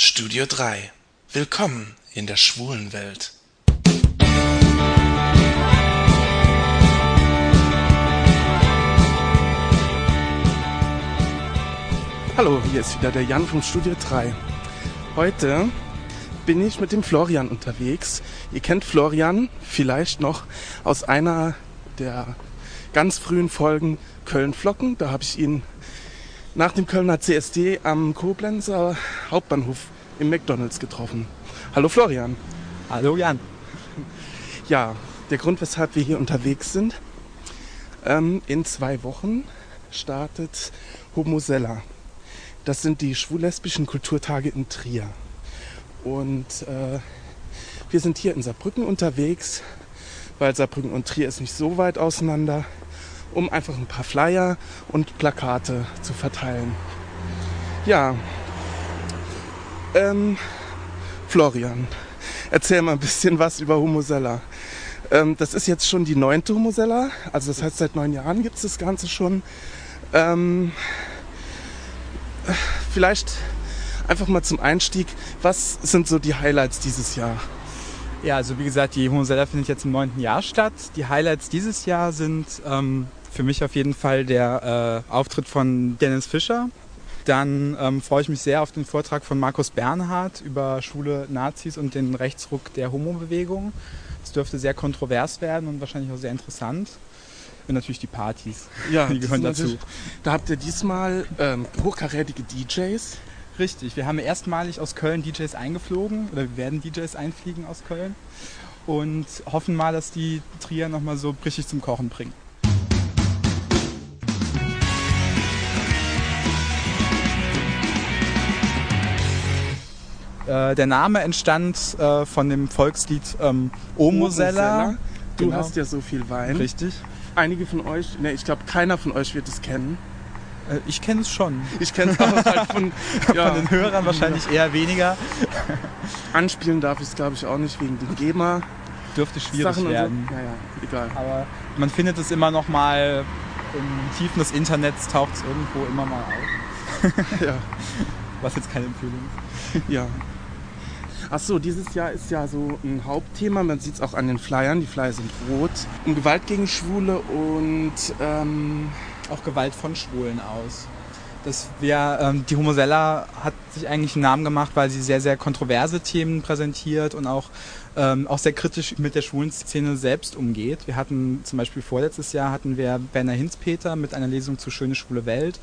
Studio 3. Willkommen in der schwulen Welt. Hallo, hier ist wieder der Jan vom Studio 3. Heute bin ich mit dem Florian unterwegs. Ihr kennt Florian vielleicht noch aus einer der ganz frühen Folgen Köln Flocken. Da habe ich ihn nach dem Kölner CSD am Koblenzer Hauptbahnhof im McDonalds getroffen. Hallo Florian. Hallo Jan. Ja, der Grund, weshalb wir hier unterwegs sind. Ähm, in zwei Wochen startet Homosella. Das sind die schwul-lesbischen Kulturtage in Trier. Und äh, wir sind hier in Saarbrücken unterwegs, weil Saarbrücken und Trier ist nicht so weit auseinander, um einfach ein paar Flyer und Plakate zu verteilen. Ja, ähm, Florian, erzähl mal ein bisschen was über Homosella. Ähm, das ist jetzt schon die neunte Homosella, also das heißt seit neun Jahren gibt es das Ganze schon. Ähm, vielleicht einfach mal zum Einstieg, was sind so die Highlights dieses Jahr? Ja, also wie gesagt, die Homosella findet jetzt im neunten Jahr statt. Die Highlights dieses Jahr sind ähm, für mich auf jeden Fall der äh, Auftritt von Dennis Fischer. Dann ähm, freue ich mich sehr auf den Vortrag von Markus Bernhard über schwule Nazis und den Rechtsruck der Homo-Bewegung. Es dürfte sehr kontrovers werden und wahrscheinlich auch sehr interessant. Und natürlich die Partys. Ja, die gehören dazu. Da habt ihr diesmal ähm, hochkarätige DJs. Richtig, wir haben erstmalig aus Köln DJs eingeflogen oder wir werden DJs einfliegen aus Köln und hoffen mal, dass die Trier nochmal so richtig zum Kochen bringen. Äh, der Name entstand äh, von dem Volkslied ähm, O Mosella. Du Genau. hast ja so viel Wein. Richtig. Einige von euch, ne, ich glaube keiner von euch wird es kennen. Äh, ich kenne es schon. Ich kenne es auch halt von, ja, Von den Hörern wahrscheinlich eher weniger. anspielen darf ich es glaube ich auch nicht wegen den GEMA Dürfte schwierig Sachen werden. so. Ja, ja, egal. Aber man findet es immer noch mal im Tiefen des Internets taucht es irgendwo immer mal auf. Ja, Was jetzt keine Empfehlung ist. ja. Ach so, dieses Jahr ist ja so ein Hauptthema, man sieht es auch an den Flyern, die Flyer sind rot, um Gewalt gegen Schwule und ähm, Auch Gewalt von Schwulen aus. Das wär, ähm, die Homosella hat sich eigentlich einen Namen gemacht, weil sie sehr, sehr kontroverse Themen präsentiert und auch, ähm, auch sehr kritisch mit der schwulen Szene selbst umgeht. Wir hatten zum Beispiel vorletztes Jahr hatten wir Werner Hinzpeter mit einer Lesung zu Schöne Schwule Welt.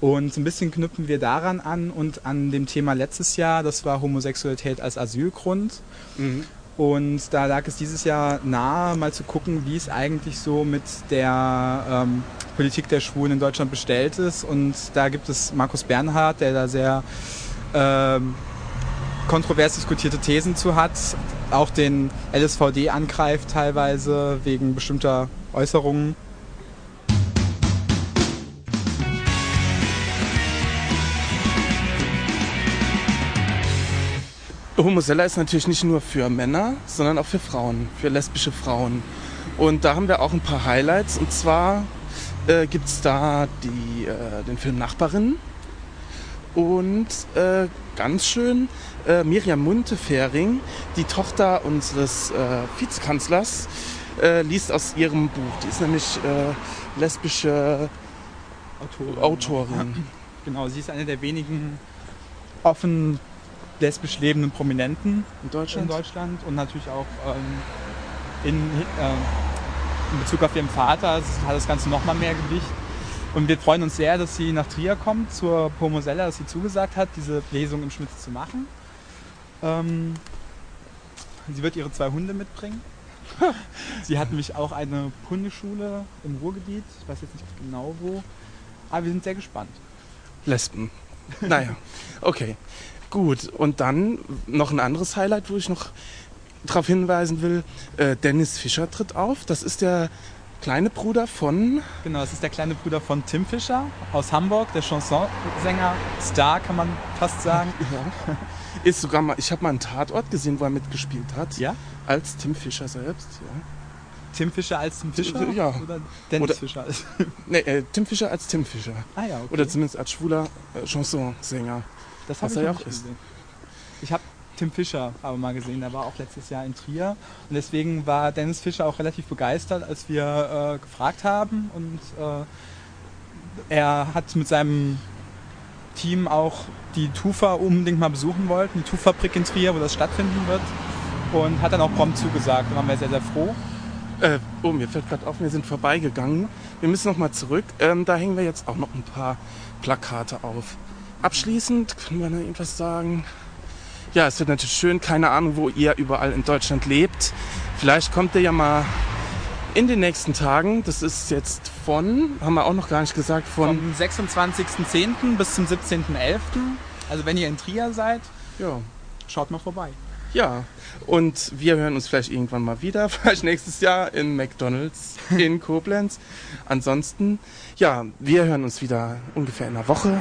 Und ein bisschen knüpfen wir daran an und an dem Thema letztes Jahr, das war Homosexualität als Asylgrund. mhm. Und da lag es dieses Jahr nahe, mal zu gucken, wie es eigentlich so mit der ähm, Politik der Schwulen in Deutschland bestellt ist. Und da gibt es Markus Bernhard, der da sehr ähm, kontrovers diskutierte Thesen zu hat, auch den LSVD angreift teilweise wegen bestimmter Äußerungen. Homosella ist natürlich nicht nur für Männer, sondern auch für Frauen, für lesbische Frauen. Und da haben wir auch ein paar Highlights. Und zwar äh, gibt es da die, äh, den Film Nachbarin. Und äh, ganz schön, äh, Miriam Muntefering, die Tochter unseres äh, Vizekanzlers, äh, liest aus ihrem Buch. Die ist nämlich äh, lesbische Autorin. Autorin. Genau, sie ist eine der wenigen offen lesbisch lebenden Prominenten In Deutschland? in Deutschland und natürlich auch ähm, in, ähm, in Bezug auf ihren Vater hat das Ganze nochmal mehr Gewicht. Und wir freuen uns sehr, dass sie nach Trier kommt, zur Pomosella, dass sie zugesagt hat, diese Lesung im Schmitz zu machen. Ähm, sie wird ihre zwei Hunde mitbringen. sie hat nämlich auch eine Hundeschule im Ruhrgebiet, ich weiß jetzt nicht genau wo, aber wir sind sehr gespannt. Lesben. Naja, okay. Gut, und dann noch ein anderes Highlight, wo ich noch darauf hinweisen will. Äh, Dennis Fischer tritt auf. Das ist der kleine Bruder von... Genau, das ist der kleine Bruder von Tim Fischer aus Hamburg, der Chansonsänger, Star kann man fast sagen. Ja, ist sogar mal, ich habe mal einen Tatort gesehen, wo er mitgespielt hat. Ja? Als Tim Fischer selbst. Ja. Tim Fischer als Tim Fischer? Ja. Oder Dennis Oder- Fischer als. Nee, äh, Tim Fischer als Tim Fischer. Ah ja, okay. Oder zumindest als schwuler äh, Chansonsänger. Das habe ich ja auch ist. gesehen. Ich habe Tim Fischer aber mal gesehen, der war auch letztes Jahr in Trier. Und deswegen war Dennis Fischer auch relativ begeistert, als wir äh, gefragt haben. Und äh, er hat mit seinem Team auch die TUFA unbedingt mal besuchen wollten, die TUF-Fabrik in Trier, wo das stattfinden wird. Und hat dann auch prompt zugesagt. Da waren wir sehr, sehr froh. Äh, oh, mir fällt gerade auf, wir sind vorbeigegangen. Wir müssen noch mal zurück. Ähm, da hängen wir jetzt auch noch ein paar Plakate auf. Abschließend können wir noch irgendwas sagen. Ja, es wird natürlich schön. Keine Ahnung, wo ihr überall in Deutschland lebt. Vielleicht kommt ihr ja mal in den nächsten Tagen. Das ist jetzt von, haben wir auch noch gar nicht gesagt, von. Vom 26.10. bis zum 17.11. Also wenn ihr in Trier seid, Ja. schaut mal vorbei. Ja, und wir hören uns vielleicht irgendwann mal wieder, vielleicht nächstes Jahr in McDonalds in Koblenz. Ansonsten, ja, wir hören uns wieder ungefähr in einer Woche.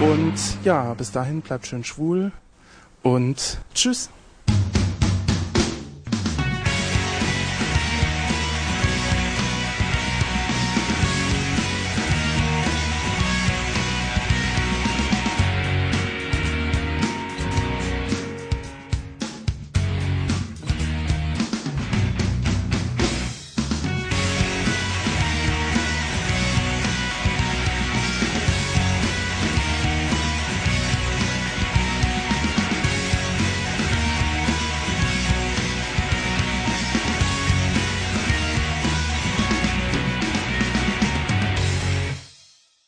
Und ja, bis dahin bleibt schön schwul und tschüss.